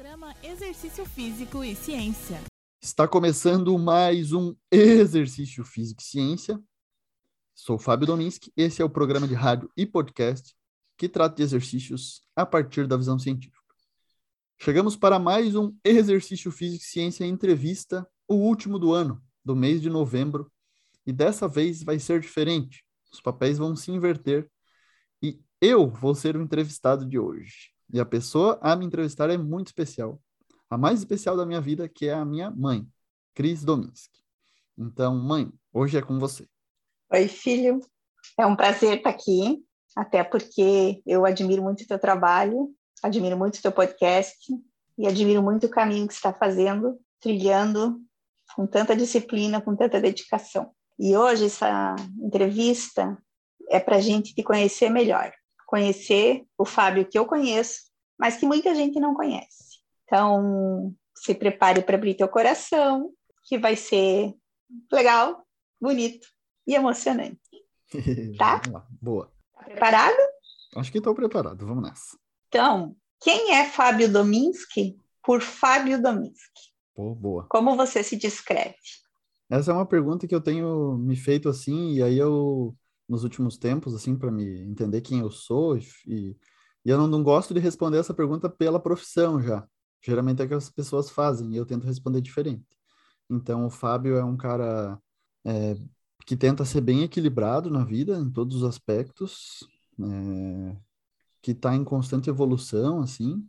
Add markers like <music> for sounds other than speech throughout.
Programa Exercício Físico e Ciência. Está começando mais um Exercício Físico e Ciência. Sou Fábio Dominski. Esse é o programa de rádio e podcast que trata de exercícios a partir da visão científica. Chegamos para mais um Exercício Físico e Ciência entrevista, o último do ano, do mês de novembro, e dessa vez vai ser diferente. Os papéis vão se inverter e eu vou ser o entrevistado de hoje. E a pessoa a me entrevistar é muito especial. A mais especial da minha vida, que é a minha mãe, Cris Dominski. Então, mãe, hoje é com você. Oi, filho. É um prazer estar aqui, até porque eu admiro muito o teu trabalho, admiro muito o teu podcast e admiro muito o caminho que você está fazendo, trilhando com tanta disciplina, com tanta dedicação. E hoje essa entrevista é para a gente te conhecer melhor conhecer o Fábio que eu conheço, mas que muita gente não conhece. Então, se prepare para abrir teu coração, que vai ser legal, bonito e emocionante. <laughs> Tá? Boa. Tá preparado? Acho que estou preparado. Vamos nessa. Então, quem é Fábio Dominski por Fábio Dominski? Pô, boa. Como você se descreve? Essa é uma pergunta que eu tenho me feito assim, e aí eu nos últimos tempos, assim, para me entender quem eu sou. E, e eu não, não, gosto de responder essa pergunta pela profissão já. Geralmente é que as pessoas fazem e eu tento responder diferente. Então, o Fábio é um cara é, que tenta ser bem equilibrado na vida, em todos os aspectos, é, que está em constante evolução, assim,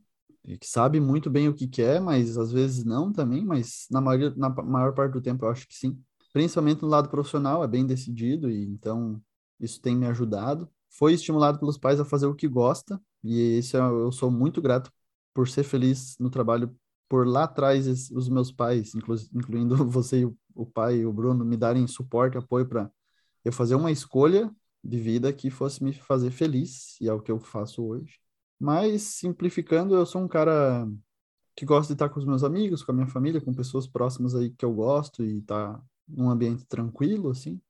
que sabe muito bem o que quer, mas às vezes não também, mas na, maioria, na maior parte do tempo eu acho que sim. Principalmente no lado profissional, é bem decidido, e então isso tem me ajudado. Foi estimulado pelos pais a fazer o que gosta, e isso eu sou muito grato por ser feliz no trabalho, por lá atrás os meus pais, inclu incluindo <laughs> você e o, o pai e o Bruno, me darem suporte, apoio para eu fazer uma escolha de vida que fosse me fazer feliz, e é o que eu faço hoje. Mas, simplificando, eu sou um cara que gosta de estar com os meus amigos, com a minha família, com pessoas próximas aí que eu gosto e estar tá num ambiente tranquilo, assim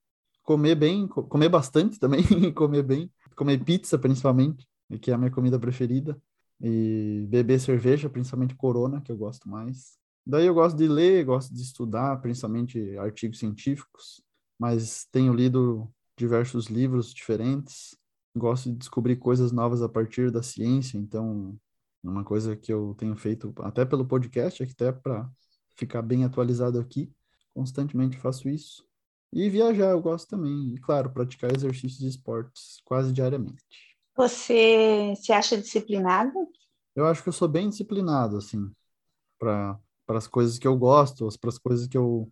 comer bem, comer bastante também, <laughs> comer bem, comer pizza principalmente, que é a minha comida preferida, e beber cerveja, principalmente Corona, que eu gosto mais. Daí eu gosto de ler, gosto de estudar, principalmente artigos científicos, mas tenho lido diversos livros diferentes, gosto de descobrir coisas novas a partir da ciência, então uma coisa que eu tenho feito até pelo podcast, até para ficar bem atualizado aqui, constantemente faço isso. E viajar eu gosto também. E, claro, praticar exercícios e esportes quase diariamente. Você se acha disciplinado? Eu acho que eu sou bem disciplinado, assim, para as coisas que eu gosto, para as coisas que eu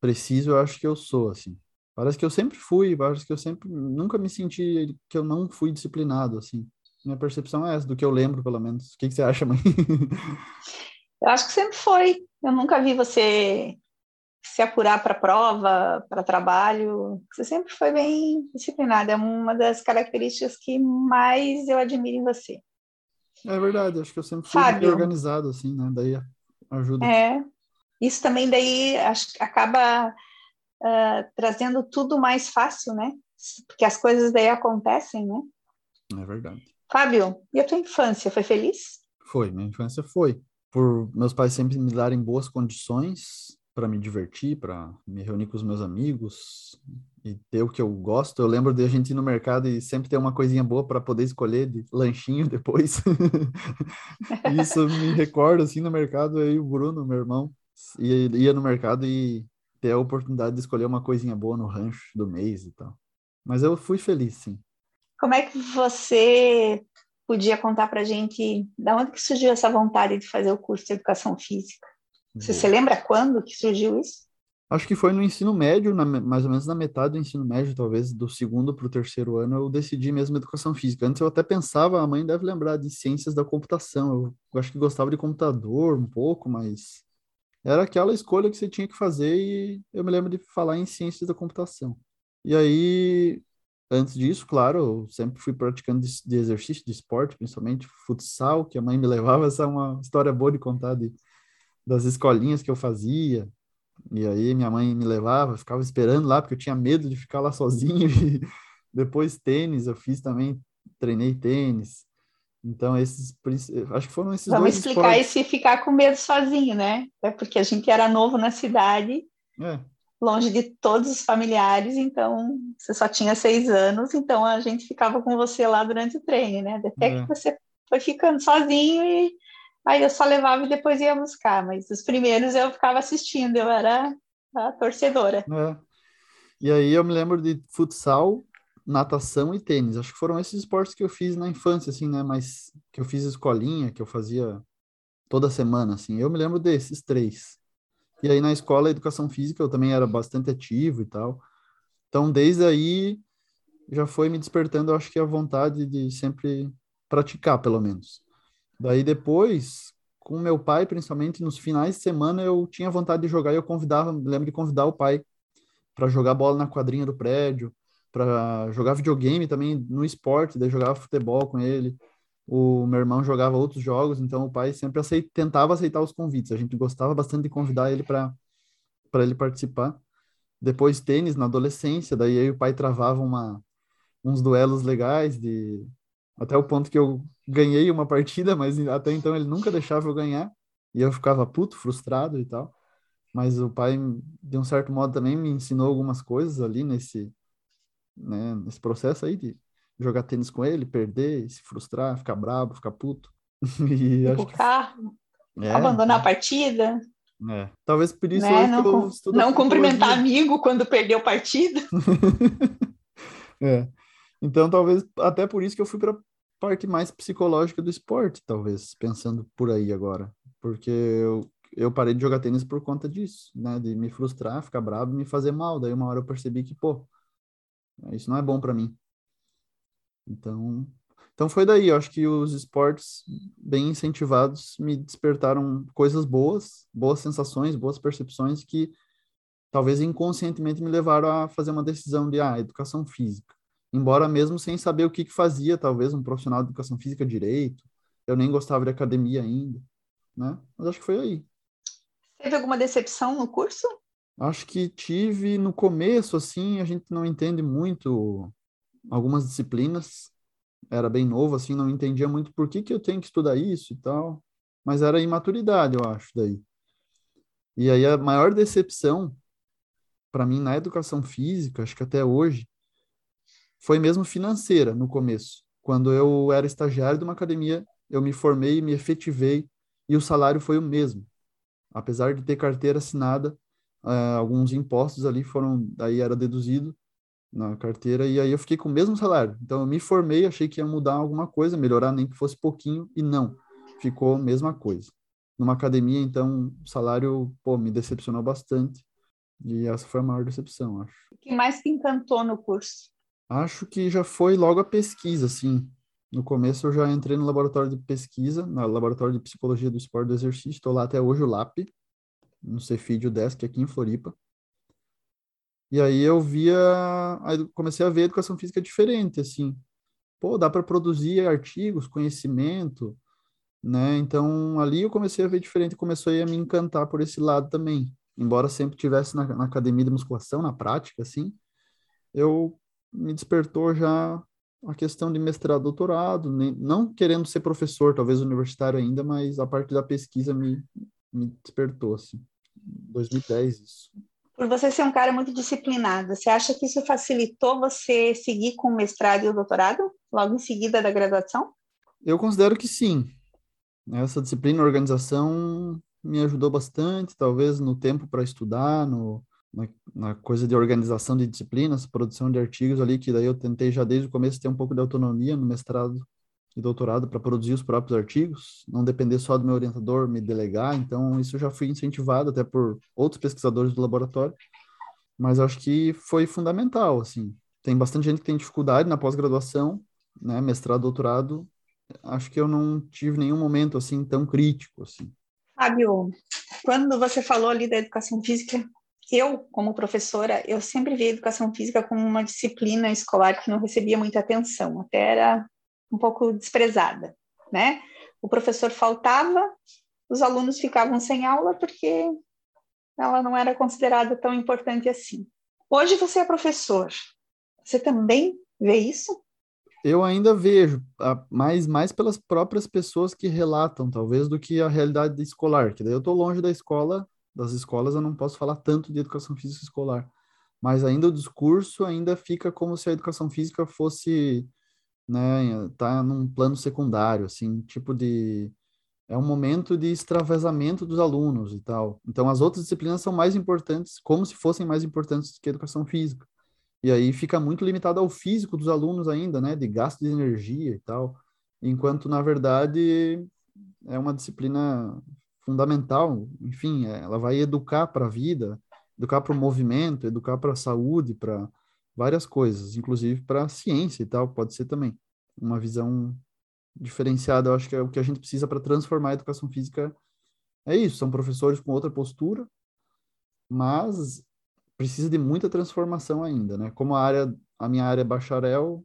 preciso, eu acho que eu sou, assim. Parece que eu sempre fui, parece que eu sempre, nunca me senti que eu não fui disciplinado, assim. Minha percepção é essa, do que eu lembro, pelo menos. O que, que você acha, mãe? eu acho que sempre foi. Eu nunca vi você se apurar para prova, para trabalho. Você sempre foi bem disciplinada. É uma das características que mais eu admiro em você. É verdade, acho que eu sempre fui Fábio, organizado, assim, né? Daí ajuda. É, isso também daí acho, acaba uh, trazendo tudo mais fácil, né? Porque as coisas daí acontecem, né? É verdade. Fábio, e a tua infância, foi feliz? Foi, minha infância foi. Por meus pais sempre me darem boas condições, para me divertir, para me reunir com os meus amigos e ter o que eu gosto. Eu lembro de a gente ir no mercado e sempre ter uma coisinha boa para poder escolher de lanchinho <laughs> depois. Isso me recorda assim no mercado aí o Bruno, meu irmão, ia, ia no mercado e ter a oportunidade de escolher uma coisinha boa no rancho do mês e tal. Mas eu fui feliz, sim. Como é que você podia contar para gente da onde que surgiu essa vontade de fazer o curso de educação física? Você se lembra quando que surgiu isso? Acho que foi no ensino médio, na, mais ou menos na metade do ensino médio, talvez do segundo para o terceiro ano, eu decidi mesmo educação física. Antes eu até pensava, a mãe deve lembrar de ciências da computação. Eu, acho que gostava de computador um pouco, mas era aquela escolha que você tinha que fazer e eu me lembro de falar em ciências da computação. E aí, antes disso, claro, eu sempre fui praticando de, de exercício, de esporte, principalmente futsal, que a mãe me <laughs> levava. Essa é uma história boa de contar de das escolinhas que eu fazia. E aí minha mãe me levava, ficava esperando lá, porque eu tinha medo de ficar lá <laughs> sozinho. E depois tênis, eu fiz também, treinei tênis. Então, esses, acho que foram esses Vamos dois explicar esse ficar com medo sozinho, né? É porque a gente era novo na cidade, É, longe de todos os familiares, então você só tinha seis anos, então a gente ficava com você lá durante o treino, né? Até É. que você foi ficando sozinho e aí eu só levava e depois ia buscar, mas os primeiros eu ficava assistindo, eu era a torcedora. é. E aí eu me lembro de futsal, natação e tênis. Acho que foram esses esportes que eu fiz na infância, assim, né? Mas que eu fiz escolinha, que eu fazia toda semana, assim. Eu me lembro desses três. E aí na escola, educação física, eu também era bastante ativo e tal. Então, desde aí, já foi me despertando, eu acho que a vontade de sempre praticar, pelo menos. Daí depois, com meu pai, principalmente nos finais de semana, eu tinha vontade de jogar e eu convidava, lembro de convidar o pai para jogar bola na quadrinha do prédio, para jogar videogame também no esporte, daí jogava futebol com ele. O meu irmão jogava outros jogos, então o pai sempre aceit- tentava aceitar os convites. A gente gostava bastante de convidar ele para para ele participar. Depois tênis na adolescência, daí o pai travava uma uns duelos legais de até o ponto que eu ganhei uma partida, mas até então ele nunca deixava eu ganhar e eu ficava puto, frustrado e tal. Mas o pai, de um certo modo, também me ensinou algumas coisas ali nesse, né, nesse processo aí de jogar tênis com ele, perder, se frustrar, ficar bravo, ficar puto. <laughs> E que é, abandonar a partida, é. Talvez por isso né? Não, não cumprimentar amigo quando perdeu partida. <laughs> É. Então, talvez até por isso que eu fui para parte mais psicológica do esporte, talvez, pensando por aí agora. Porque eu, eu parei de jogar tênis por conta disso, né? De me frustrar, ficar bravo me fazer mal. Daí uma hora eu percebi que, pô, isso não é bom para mim. Então, então foi daí. Eu acho que os esportes bem incentivados me despertaram coisas boas, boas sensações, boas percepções que talvez inconscientemente me levaram a fazer uma decisão de, ah, educação física. Embora mesmo sem saber o que que fazia, talvez um profissional de educação física direito, eu nem gostava de academia ainda, né? Mas acho que foi aí. Teve alguma decepção no curso? Acho que tive no começo, assim, a gente não entende muito algumas disciplinas. Era bem novo, assim, não entendia muito por que que eu tenho que estudar isso e tal. Mas era imaturidade, eu acho, daí. E aí a maior decepção para mim na educação física, acho que até hoje, foi mesmo financeira no começo. Quando eu era estagiário de uma academia, eu me formei, me efetivei e o salário foi o mesmo. Apesar de ter carteira assinada, eh, alguns impostos ali foram, aí era deduzido na carteira e aí eu fiquei com o mesmo salário. Então eu me formei, achei que ia mudar alguma coisa, melhorar nem que fosse pouquinho e não, ficou a mesma coisa. Numa academia, então, o salário, pô, me decepcionou bastante. E essa foi a maior decepção, acho. O que mais te encantou no curso? Acho que já foi logo a pesquisa, assim. No começo eu já entrei no laboratório de pesquisa, no laboratório de psicologia do esporte do exercício, estou lá até hoje, o LAP, no Cefid, Desk, aqui em Floripa. E aí eu via, aí comecei a ver a educação física diferente, assim. Pô, dá para produzir artigos, conhecimento, né? Então ali eu comecei a ver diferente, começou a me encantar por esse lado também. Embora sempre tivesse na, na academia de musculação, na prática, assim, eu me despertou já a questão de mestrado, doutorado, nem, não querendo ser professor, talvez universitário ainda, mas a parte da pesquisa me, me despertou, assim. 2010, isso. Por você ser um cara muito disciplinado, você acha que isso facilitou você seguir com o mestrado e o doutorado, logo em seguida da graduação? Eu considero que sim. Essa disciplina, organização, me ajudou bastante, talvez no tempo para estudar, no, na, na, coisa de organização de disciplinas, produção de artigos ali, que daí eu tentei já desde o começo ter um pouco de autonomia no mestrado e doutorado para produzir os próprios artigos, não depender só do meu orientador me delegar, então isso já fui incentivado até por outros pesquisadores do laboratório, mas acho que foi fundamental, assim. Tem bastante gente que tem dificuldade na pós-graduação, né, mestrado, doutorado, acho que eu não tive nenhum momento assim tão crítico, assim. Fábio, quando você falou ali da educação física, eu, como professora, eu sempre vi a educação física como uma disciplina escolar que não recebia muita atenção, até era um pouco desprezada, né? O professor faltava, os alunos ficavam sem aula porque ela não era considerada tão importante assim. Hoje você é professor, você também vê isso? Eu ainda vejo, mais, mais pelas próprias pessoas que relatam, talvez, do que a realidade escolar, que daí eu estou longe da escola, das escolas, eu não posso falar tanto de educação física escolar. Mas ainda o discurso ainda fica como se a educação física fosse, né, tá num plano secundário, assim, tipo de é um momento de extravasamento dos alunos e tal. Então, as outras disciplinas são mais importantes, como se fossem mais importantes que a educação física. E aí fica muito limitado ao físico dos alunos ainda, né, de gasto de energia e tal, enquanto, na verdade, é uma disciplina fundamental, enfim, é, ela vai educar para a vida, educar para o movimento, educar para a saúde, para várias coisas, inclusive para a ciência e tal, pode ser também uma visão diferenciada, eu acho que é o que a gente precisa para transformar a educação física. É isso, são professores com outra postura, mas precisa de muita transformação ainda, né? Como a área, a minha área é bacharel,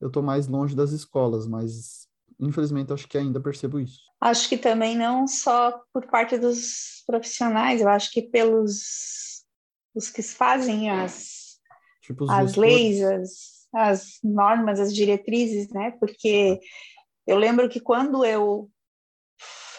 eu estou mais longe das escolas, mas infelizmente acho que ainda percebo isso. Acho que também não só por parte dos profissionais, eu acho que pelos os que fazem as, tipo as leis, as, as normas, as diretrizes, né? Porque eu lembro que quando eu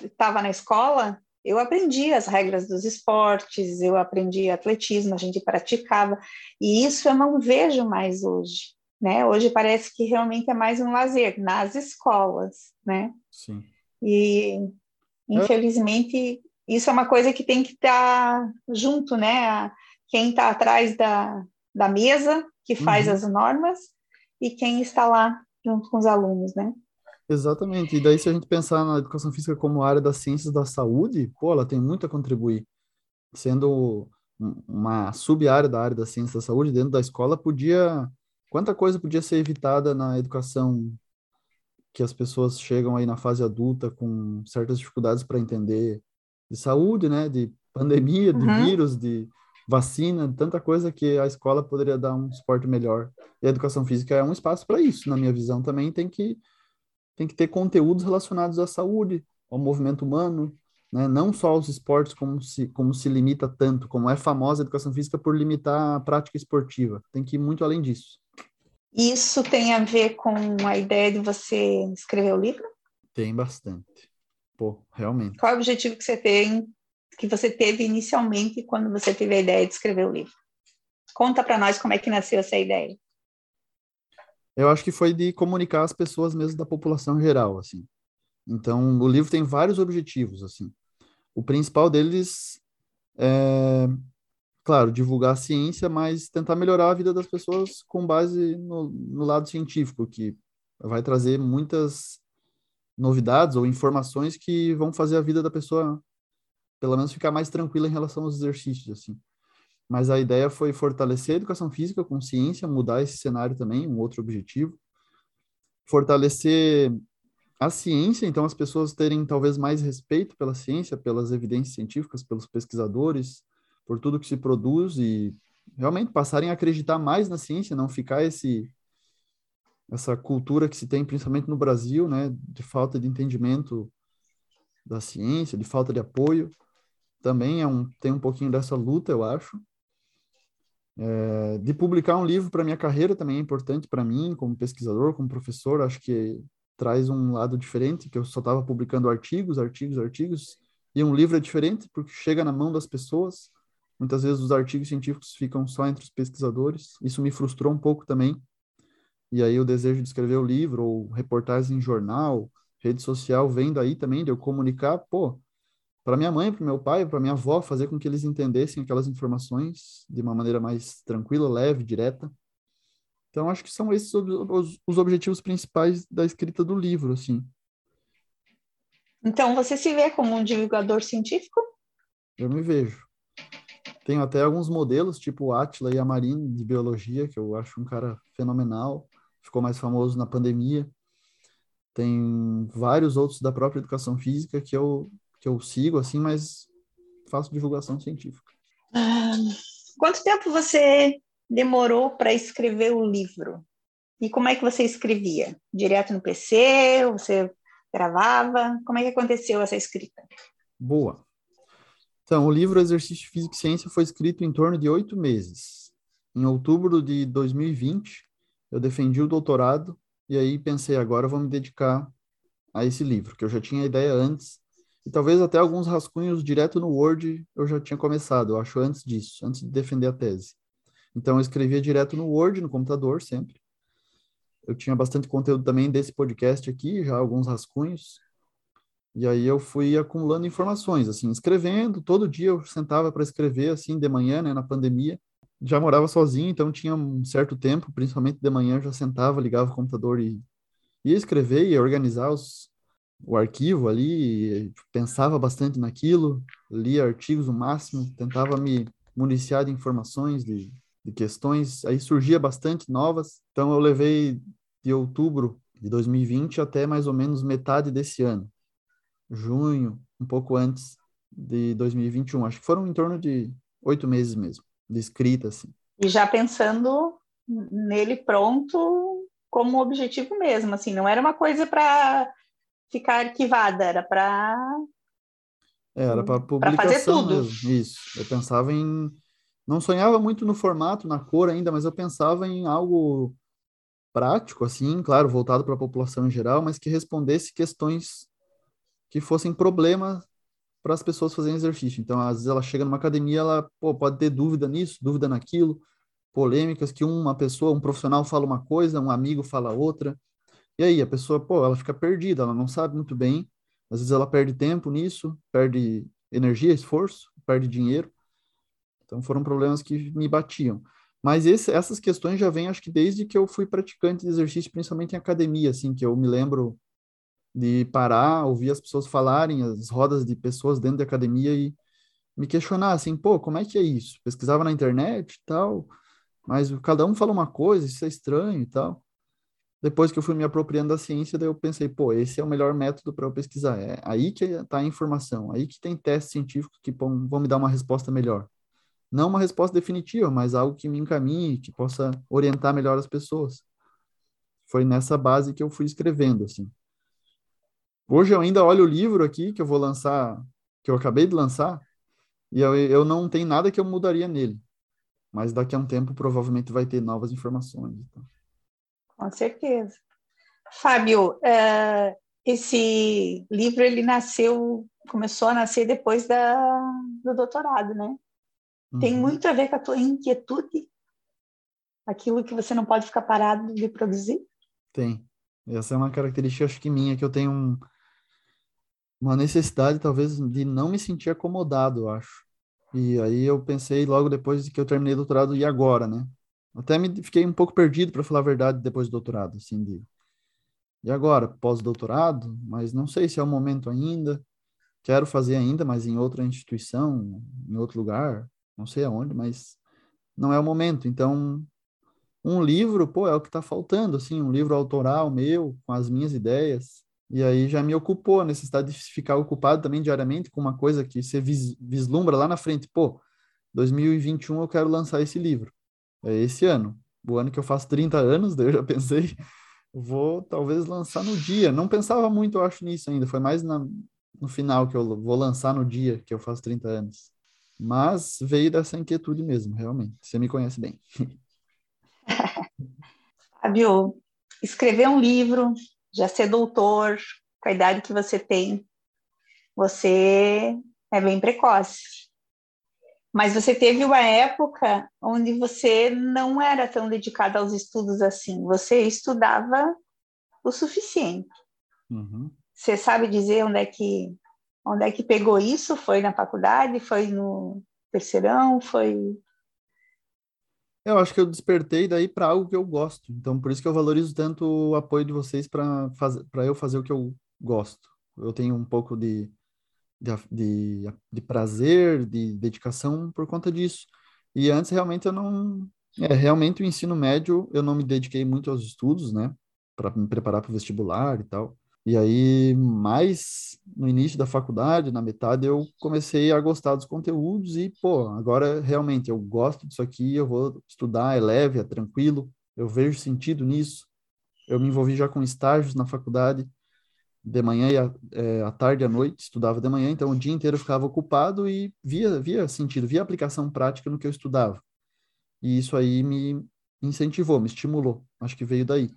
estava na escola, eu aprendi as regras dos esportes, eu aprendi atletismo, a gente praticava, e isso eu não vejo mais hoje, né? Hoje parece que realmente é mais um lazer nas escolas, né? Sim. E infelizmente isso é uma coisa que tem que estar tá junto, né? Quem está atrás da, da mesa, que faz uhum. as normas, e quem está lá junto com os alunos, né? Exatamente. E daí, se a gente pensar na educação física como área das ciências da saúde, pô, ela tem muito a contribuir. Sendo uma sub-área da área da ciência da saúde, dentro da escola, podia. Quanta coisa podia ser evitada na educação que as pessoas chegam aí na fase adulta com certas dificuldades para entender de saúde, né? De pandemia, de uhum. vírus, de vacina, tanta coisa que a escola poderia dar um suporte melhor. E a educação física é um espaço para isso, na minha visão também tem que tem que ter conteúdos relacionados à saúde, ao movimento humano, né? não só aos esportes, como se, como se limita tanto, como é famosa a educação física por limitar a prática esportiva. Tem que ir muito além disso. Isso tem a ver com a ideia de você escrever o livro? Tem bastante. Pô, realmente. Qual é o objetivo que você tem, que você teve inicialmente quando você teve a ideia de escrever o livro? Conta para nós como é que nasceu essa ideia. Eu acho que foi de comunicar as pessoas mesmo da população geral, assim. Então, o livro tem vários objetivos, assim. O principal deles é, claro, divulgar a ciência, mas tentar melhorar a vida das pessoas com base no, no lado científico, que vai trazer muitas novidades ou informações que vão fazer a vida da pessoa, pelo menos, ficar mais tranquila em relação aos exercícios, assim mas a ideia foi fortalecer a educação física com ciência, mudar esse cenário também, um outro objetivo. Fortalecer a ciência, então as pessoas terem talvez mais respeito pela ciência, pelas evidências científicas, pelos pesquisadores, por tudo que se produz e realmente passarem a acreditar mais na ciência, não ficar esse essa cultura que se tem principalmente no Brasil, né, de falta de entendimento da ciência, de falta de apoio. Também é um tem um pouquinho dessa luta, eu acho. É, de publicar um livro para minha carreira também é importante para mim, como pesquisador, como professor, acho que traz um lado diferente, que eu só estava publicando artigos, artigos, artigos, e um livro é diferente porque chega na mão das pessoas. Muitas vezes os artigos científicos ficam só entre os pesquisadores. Isso me frustrou um pouco também. E aí o desejo de escrever o livro ou reportagem em jornal, rede social, vem daí também de eu comunicar, pô, para minha mãe, para meu pai, para minha avó, fazer com que eles entendessem aquelas informações de uma maneira mais tranquila, leve, direta. Então, acho que são esses os, os objetivos principais da escrita do livro, assim. Então, você se vê como um divulgador científico? Eu me vejo. Tenho até alguns modelos, tipo o Atila e a Marine, de biologia, que eu acho um cara fenomenal. Ficou mais famoso na pandemia. Tem vários outros da própria educação física que eu que eu sigo, assim, mas faço divulgação científica. Ah, quanto tempo você demorou para escrever o livro? E como é que você escrevia? Direto no PC? Você gravava? Como é que aconteceu essa escrita? Boa. Então, o livro Exercício Físico e Ciência foi escrito em torno de oito meses. Em outubro de 2020, eu defendi o doutorado e aí pensei, agora vou me dedicar a esse livro, que eu já tinha ideia antes, e talvez até alguns rascunhos direto no Word eu já tinha começado, eu acho, antes disso, antes de defender a tese. Então eu escrevia direto no Word, no computador, sempre. Eu tinha bastante conteúdo também desse podcast aqui, já alguns rascunhos. E aí eu fui acumulando informações, assim, escrevendo, todo dia eu sentava para escrever, assim, de manhã, né, na pandemia. Já morava sozinho, então tinha um certo tempo, principalmente de manhã, eu já sentava, ligava o computador e ia escrever, ia organizar os, o arquivo ali, pensava bastante naquilo, lia artigos o máximo, tentava me municiar de informações, de, de questões, aí surgia bastante novas, então eu levei de outubro de 2020 até mais ou menos metade desse ano, junho, um pouco antes de 2021, acho que foram em torno de oito meses mesmo, de escrita, assim. E já pensando nele pronto como objetivo mesmo, assim, não era uma coisa para ficar arquivada, era para é, era para publicação tudo. mesmo. Isso. Eu pensava em não sonhava muito no formato, na cor ainda, mas eu pensava em algo prático assim, claro, voltado para a população em geral, mas que respondesse questões que fossem problemas para as pessoas fazerem exercício. Então, às vezes ela chega numa academia, ela pô, pode ter dúvida nisso, dúvida naquilo, polêmicas que uma pessoa, um profissional fala uma coisa, um amigo fala outra. E aí a pessoa, pô, ela fica perdida, ela não sabe muito bem. Às vezes ela perde tempo nisso, perde energia, esforço, perde dinheiro. Então foram problemas que me batiam. Mas esse, essas questões já vêm, acho que desde que eu fui praticante de exercício, principalmente em academia, assim, que eu me lembro de parar, ouvir as pessoas falarem, as rodas de pessoas dentro da academia e me questionar, assim, pô, como é que é isso? Pesquisava na internet e tal, mas cada um fala uma coisa, isso é estranho e tal depois que eu fui me apropriando da ciência, daí eu pensei, pô, esse é o melhor método para eu pesquisar. É aí que está a informação, aí que tem testes científicos que vão, me dar uma resposta melhor. Não uma resposta definitiva, mas algo que me encaminhe, que possa orientar melhor as pessoas. Foi nessa base que eu fui escrevendo, assim. Hoje eu ainda olho o livro aqui que eu vou lançar, que eu acabei de lançar, e eu, eu não tenho nada que eu mudaria nele. Mas daqui a um tempo provavelmente vai ter novas informações. Então. Com certeza. Fábio, é, esse livro ele nasceu, começou a nascer depois da, do doutorado, né? Uhum. Tem muito a ver com a tua inquietude, aquilo que você não pode ficar parado de produzir? Tem. Essa é uma característica, acho que minha, que eu tenho um, uma necessidade, talvez, de não me sentir acomodado, eu acho. E aí eu pensei logo depois que eu terminei o doutorado, e agora, né? Até me fiquei um pouco perdido, para falar a verdade, depois do doutorado, assim, de... E agora, pós-doutorado, mas não sei se é o momento ainda. Quero fazer ainda, mas em outra instituição, em outro lugar, não sei aonde, mas não é o momento. Então, um livro, pô, é o que está faltando, assim, um livro autoral meu, com as minhas ideias. E aí já me ocupou a necessidade de ficar ocupado também diariamente com uma coisa que você vis vislumbra lá na frente. Pô, 2021 eu quero lançar esse livro é esse ano. O ano que eu faço 30 anos, daí eu já pensei, <laughs> vou talvez lançar no dia. Não pensava muito, eu acho, nisso ainda. Foi mais na, no final que eu vou lançar no dia que eu faço 30 anos. Mas veio dessa inquietude mesmo, realmente. Você me conhece bem. <laughs> <laughs> Fábio, escrever um livro, já ser doutor, com a idade que você tem, você é bem precoce. Mas você teve uma época onde você não era tão dedicado aos estudos assim. Você estudava o suficiente. Uhum. Você sabe dizer onde é que onde é que pegou isso? Foi na faculdade? Foi no terceirão? Foi eu acho que eu despertei daí para algo que eu gosto. Então, por isso que eu valorizo tanto o apoio de vocês para para eu fazer o que eu gosto. Eu tenho um pouco de de, de, de prazer, de dedicação por conta disso. E antes realmente eu não, é, realmente o ensino médio eu não me dediquei muito aos estudos, né, para me preparar para o vestibular e tal. E aí, mais no início da faculdade, na metade, eu comecei a gostar dos conteúdos e, pô, agora realmente eu gosto disso aqui, eu vou estudar, é leve, é tranquilo, eu vejo sentido nisso. Eu me envolvi já com estágios na faculdade, de manhã e à, é, à tarde e à noite, estudava de manhã, então o dia inteiro eu ficava ocupado e via, via sentido, via aplicação prática no que eu estudava. E isso aí me incentivou, me estimulou, acho que veio daí.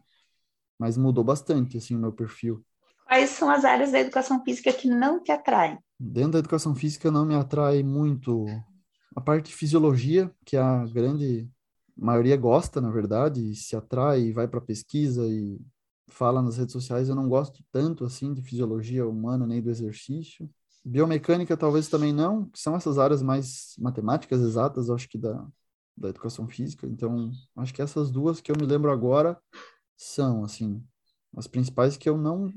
mas mudou bastante, assim, o meu perfil. Quais são as áreas da educação física que não te atraem? Dentro da educação física não me atrai muito a parte de fisiologia, que a grande maioria gosta, na verdade, se atrai e vai para pesquisa e fala nas redes sociais. Eu não gosto tanto assim de fisiologia humana nem do exercício. Biomecânica talvez também não, que são essas áreas mais matemáticas exatas, acho que da, da educação física. Então, acho que essas duas que eu me lembro agora são, assim, as principais que eu não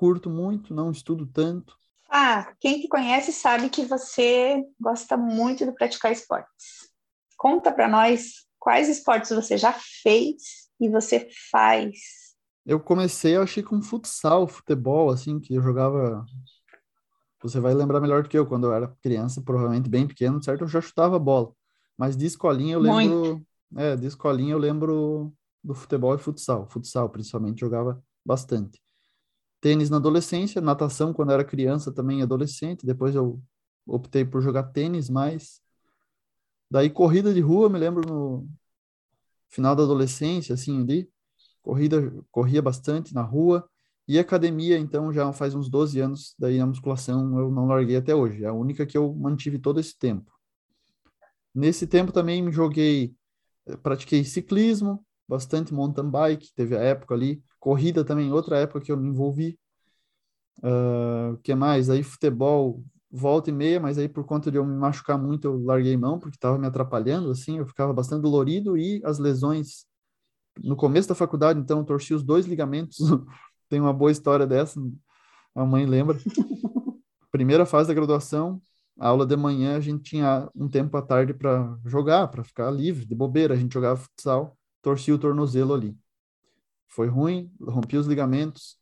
curto muito, não estudo tanto. Ah, quem te conhece sabe que você gosta muito de praticar esportes. Conta para nós quais esportes você já fez e você faz. Eu comecei, eu achei com futsal, futebol, assim, que eu jogava você vai lembrar melhor do que eu, quando eu era criança, provavelmente bem pequeno, certo? Eu já chutava bola. Mas de escolinha eu lembro. Muito. É, de escolinha eu lembro do futebol e futsal. Futsal, principalmente, jogava bastante. Tênis na adolescência, natação quando era criança também adolescente. Depois eu optei por jogar tênis mais. Daí corrida de rua, me lembro no final da adolescência, assim, ali. Corrida, corria bastante na rua. E academia, então, já faz uns 12 anos, daí a musculação eu não larguei até hoje. É a única que eu mantive todo esse tempo. Nesse tempo também me joguei, pratiquei ciclismo, bastante mountain bike, teve a época ali. Corrida também, outra época que eu me envolvi. Uh, que mais? Aí futebol, volta e meia, mas aí por conta de eu me machucar muito, eu larguei mão, porque estava me atrapalhando, assim, eu ficava bastante dolorido e as lesões no começo da faculdade, então, torci os dois ligamentos <laughs> tem uma boa história dessa, a mãe lembra. <laughs> Primeira fase da graduação, a aula de manhã, a gente tinha um tempo à tarde para jogar, para ficar livre, de bobeira. A gente jogava futsal, torcia o tornozelo ali. Foi ruim, rompi os ligamentos,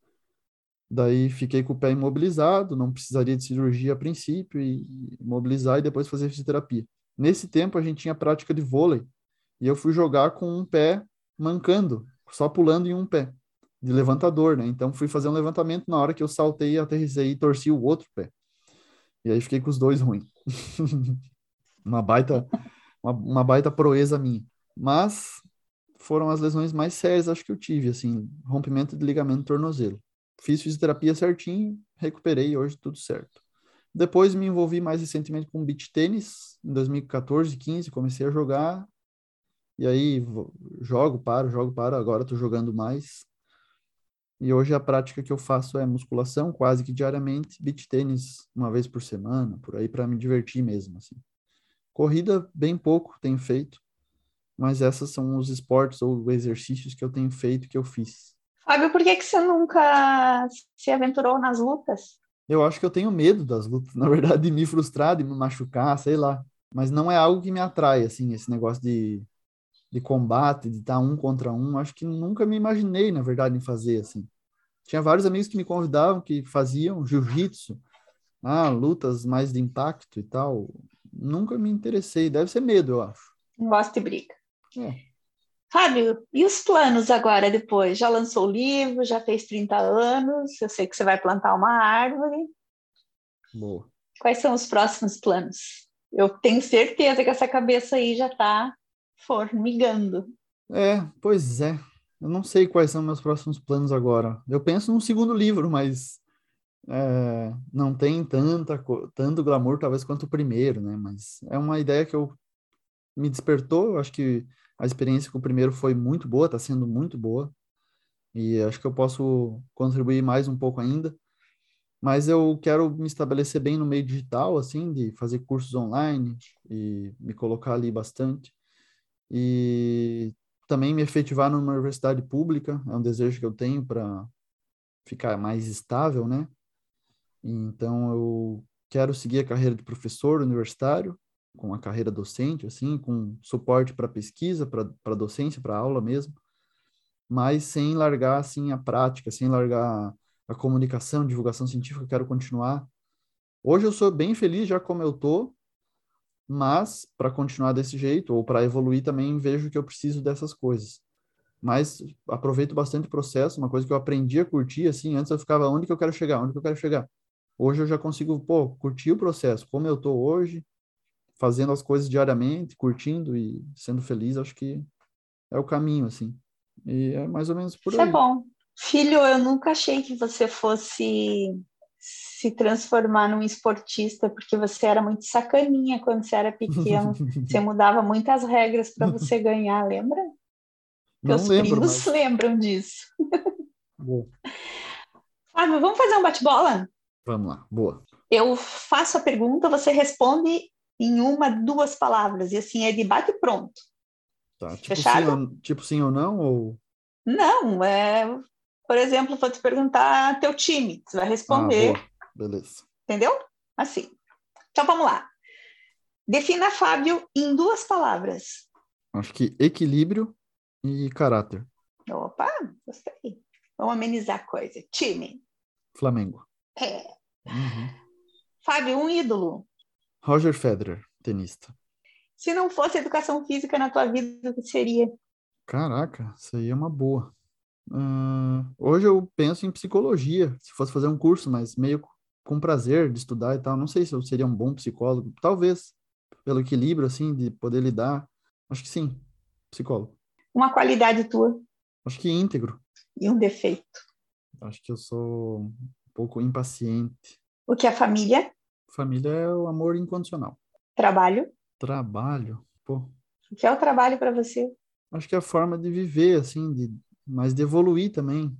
daí fiquei com o pé imobilizado, não precisaria de cirurgia a princípio, e imobilizar e depois fazer fisioterapia. Nesse tempo, a gente tinha prática de vôlei, e eu fui jogar com um pé mancando, só pulando em um pé de levantador, né? Então fui fazer um levantamento na hora que eu saltei, aterrissei e torci o outro pé. E aí fiquei com os dois ruins. <laughs> uma baita uma, uma, baita proeza minha. Mas foram as lesões mais sérias acho que eu tive, assim, rompimento de ligamento tornozelo. Fiz fisioterapia certinho, recuperei, hoje tudo certo. Depois me envolvi mais recentemente com beach tênis, em 2014, 15, comecei a jogar. E aí jogo, paro, jogo, paro, agora tô jogando mais. E hoje a prática que eu faço é musculação quase que diariamente, beach tênis uma vez por semana, por aí para me divertir mesmo assim. Corrida bem pouco tenho feito, mas essas são os esportes ou exercícios que eu tenho feito que eu fiz. Fábio, por que que você nunca se aventurou nas lutas? Eu acho que eu tenho medo das lutas, <laughs> na verdade, de me frustrar, de me machucar, sei lá. Mas não é algo que me atrai, assim, esse negócio de de combate, de estar um contra um, acho que nunca me imaginei, na verdade, em fazer assim. Tinha vários amigos que me convidavam, que faziam jiu-jitsu, ah, lutas mais de impacto e tal. Nunca me interessei, deve ser medo, eu acho. Não gosto de briga. É. Fábio, e os planos agora depois? Já lançou o livro, já fez 30 anos, eu sei que você vai plantar uma árvore. Boa. Quais são os próximos planos? Eu tenho certeza que essa cabeça aí já está formigando. É, pois é. Eu não sei quais são meus próximos planos agora. Eu penso num segundo livro, mas é, não tem tanta, tanto glamour talvez quanto o primeiro, né? Mas é uma ideia que eu me despertou. Eu acho que a experiência com o primeiro foi muito boa, está sendo muito boa. E acho que eu posso contribuir mais um pouco ainda. Mas eu quero me estabelecer bem no meio digital, assim, de fazer cursos online e me colocar ali bastante e também me efetivar numa universidade pública, é um desejo que eu tenho para ficar mais estável, né? Então eu quero seguir a carreira de professor universitário, com a carreira docente, assim, com suporte para pesquisa, para docência, para aula mesmo, mas sem largar assim a prática, sem largar a comunicação, divulgação científica, eu quero continuar. Hoje eu sou bem feliz já como eu tô, mas para continuar desse jeito ou para evoluir também vejo que eu preciso dessas coisas. Mas aproveito bastante o processo, uma coisa que eu aprendi a curtir, assim, antes eu ficava onde que eu quero chegar, onde que eu quero chegar. Hoje eu já consigo, pô, curtir o processo, como eu tô hoje, fazendo as coisas diariamente, curtindo e sendo feliz, acho que é o caminho, assim. E é mais ou menos por Isso aí. Isso é bom. Filho, eu nunca achei que você fosse se transformar num esportista, porque você era muito sacaninha quando você era pequeno. <laughs> você mudava muitas regras para você ganhar, lembra? Não Teus lembro, primos mas... lembram disso. Boa. Fábio, vamos fazer um bate-bola? Vamos lá, boa. Eu faço a pergunta, você responde em uma, duas palavras, e assim é debate pronto. Tá, tipo sim, Fechado? ou, tipo sim ou não? Ou... Não, é, por exemplo, vou te perguntar teu time, você vai Ah, responder, boa. Beleza. entendeu? Assim. Então vamos lá. Defina Fábio em duas palavras. Acho que equilíbrio e caráter. Opa, gostei. Vamos amenizar a coisa. Time. Flamengo. É. Uhum. Fábio, um ídolo. Roger Federer, tenista. Se não fosse educação física na tua vida, o que seria? Caraca, isso aí é uma boa. Ah, hoje eu penso em psicologia, se fosse fazer um curso, mas meio com prazer de estudar e tal. Não sei se eu seria um bom psicólogo. Talvez, pelo equilíbrio, assim, de poder lidar. Acho que sim, psicólogo. Uma qualidade tua Acho que íntegro. e um defeito. Acho que eu sou um pouco impaciente. O que é família? Família é o amor incondicional. Trabalho. Trabalho, pô, O que é o trabalho para você? acho que é a forma de viver, assim, de, mas de evoluir também.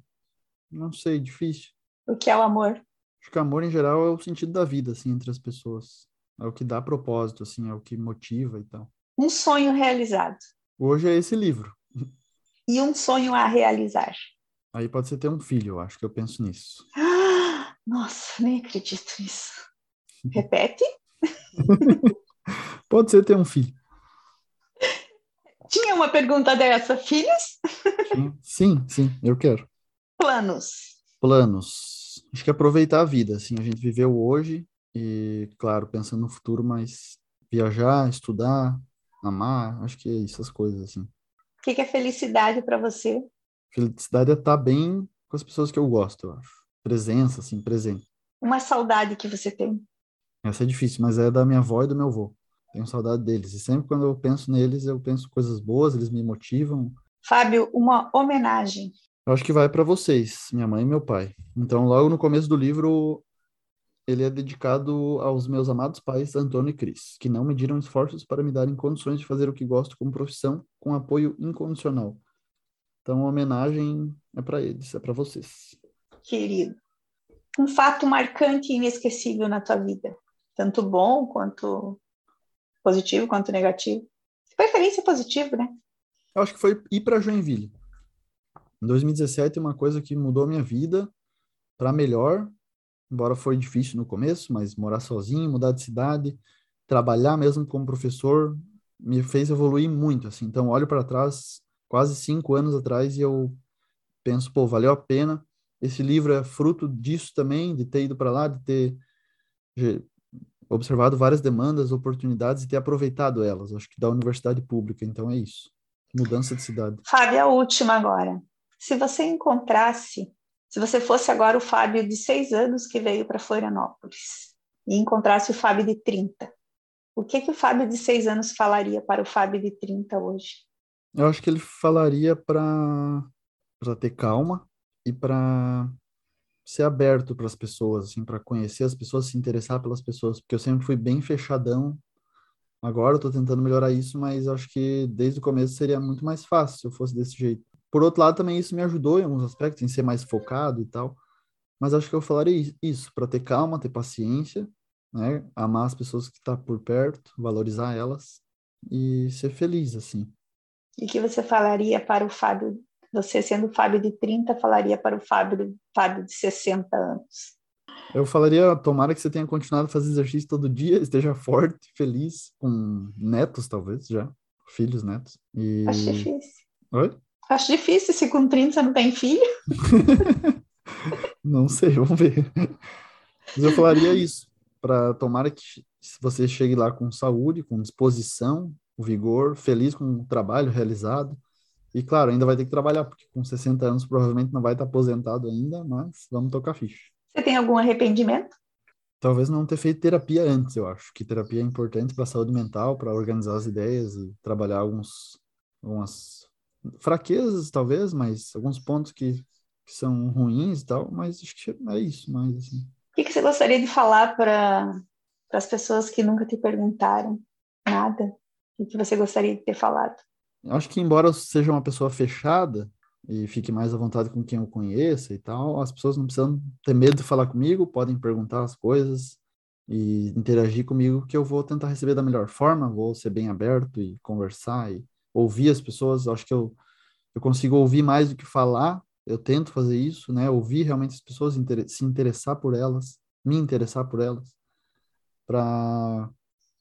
Não sei, difícil. O que é o amor? Acho que amor, em geral, é o sentido da vida, assim, entre as pessoas. É o que dá propósito, assim, é o que motiva e tal. Um sonho realizado Hoje é esse livro. e um sonho a realizar. Aí pode ser ter um filho, eu acho que eu penso nisso. Ah, <gasps> nossa, nem acredito nisso. Repete? <laughs> Pode ser ter um filho. Tinha uma pergunta dessa. Filhos? Sim, sim, eu quero. Planos. Planos. Acho que aproveitar a vida, assim, a gente viveu hoje e, claro, pensando no futuro, mas viajar, estudar, amar, acho que é essas coisas, assim. O que que é felicidade para você? Felicidade é estar bem com as pessoas que eu gosto, eu acho. Presença, assim, presente. Uma saudade que você tem? Essa é difícil, mas é da minha avó e do meu avô. Tenho saudade deles. E sempre quando eu penso neles, eu penso coisas boas, eles me motivam. Fábio, uma homenagem. Eu acho que vai para vocês, minha mãe e meu pai. Então, logo no começo do livro, ele é dedicado aos meus amados pais, Antônio e Cris, que não mediram esforços para me darem condições de fazer o que gosto como profissão, com apoio incondicional. Então, a homenagem é para eles, é para vocês. querido. Um fato marcante e inesquecível na tua vida, tanto bom quanto positivo quanto negativo. Preferência positivo, né? Eu acho que foi ir para Joinville. Em 2017, uma coisa que mudou minha vida para melhor, embora foi difícil no começo, mas morar sozinho, mudar de cidade, trabalhar mesmo como professor, me fez evoluir muito. Assim. Então, olho para trás, quase cinco anos atrás, e eu penso, pô, valeu a pena. Esse livro é fruto disso também, de ter ido para lá, de ter observado várias demandas, oportunidades e ter aproveitado elas. Acho que da universidade pública, então é isso. Mudança de cidade. Fábio, a última agora. Se você encontrasse, se você fosse agora o Fábio de seis anos que veio para Florianópolis e encontrasse o Fábio de 30, o que, que o Fábio de seis anos falaria para o Fábio de 30 hoje? Eu acho que ele falaria para para ter calma e para ser aberto para as pessoas, assim, para conhecer as pessoas, se interessar pelas pessoas, porque eu sempre fui bem fechadão. Agora eu tô tentando melhorar isso, mas acho que desde o começo seria muito mais fácil se eu fosse desse jeito. Por outro lado, também isso me ajudou em alguns aspectos, em ser mais focado e tal. Mas acho que eu falaria isso, para ter calma, ter paciência, né? Amar as pessoas que estão por perto, valorizar elas e ser feliz, assim. E que você falaria para o Fábio, você sendo Fábio de 30, falaria para o Fábio, Fábio de 60 anos? Eu falaria, tomara que você tenha continuado a fazer exercício todo dia, <laughs> esteja forte, feliz, com netos, talvez, já. Filhos, netos. E... Acho difícil. Oi? Acho difícil se com 30 você não tem filho. <laughs> Não sei, vamos ver. Mas eu falaria isso, para tomara que você chegue lá com saúde, com disposição, vigor, feliz com o trabalho realizado. E claro, ainda vai ter que trabalhar, porque com 60 anos provavelmente não vai estar aposentado ainda, mas vamos tocar ficha. Você tem algum arrependimento? Talvez não ter feito terapia antes, eu acho que terapia é importante para a saúde mental, para organizar as ideias e trabalhar alguns, algumas fraquezas, talvez, mas alguns pontos que, que são ruins e tal, mas acho que é isso mais assim. O que, que você gostaria de falar para as pessoas que nunca te perguntaram nada? O que você gostaria de ter falado? Acho que embora eu seja uma pessoa fechada e fique mais à vontade com quem eu conheça e tal, as pessoas não precisam ter medo de falar comigo, podem perguntar as coisas e interagir comigo que eu vou tentar receber da melhor forma, vou ser bem aberto e conversar e ouvir as pessoas. Acho que eu, eu consigo ouvir mais do que falar, eu tento fazer isso, né? Ouvir realmente as pessoas, se interessar por elas, me interessar por elas, para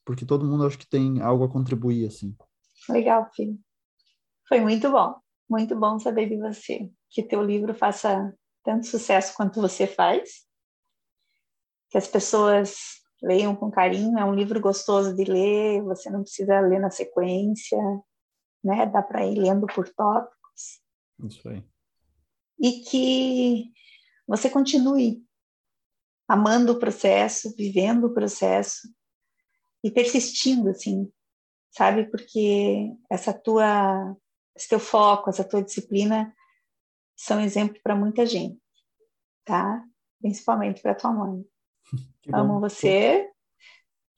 porque todo mundo acho que tem algo a contribuir assim. Legal, filho. Foi muito bom, muito bom saber de você, que teu livro faça tanto sucesso quanto você faz, que as pessoas leiam com carinho, é um livro gostoso de ler, você não precisa ler na sequência, né? Dá para ir lendo por tópicos. Isso aí. E que você continue amando o processo, vivendo o processo e persistindo, assim, sabe? Porque essa tua, esse teu foco, essa tua disciplina são exemplo para muita gente, tá? Principalmente para tua mãe. <laughs> Amo você.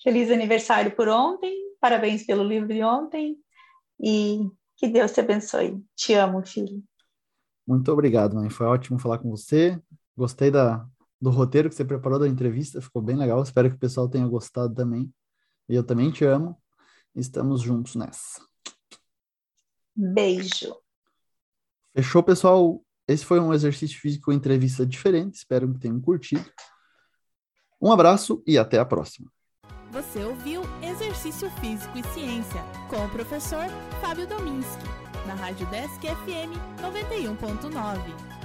Feliz aniversário por ontem. Parabéns pelo livro de ontem. E que Deus te abençoe. Te amo, filho. Muito obrigado, mãe. Foi ótimo falar com você. Gostei da, do roteiro que você preparou da entrevista. Ficou bem legal. Espero que o pessoal tenha gostado também. E eu também te amo. Estamos juntos nessa. Beijo. Fechou, pessoal? Esse foi um exercício físico entrevista diferente. Espero que tenham curtido. Um abraço e até a próxima. Você ouviu Exercício Físico e Ciência com o professor Fábio Dominski, na Rádio Desk FM 91.9.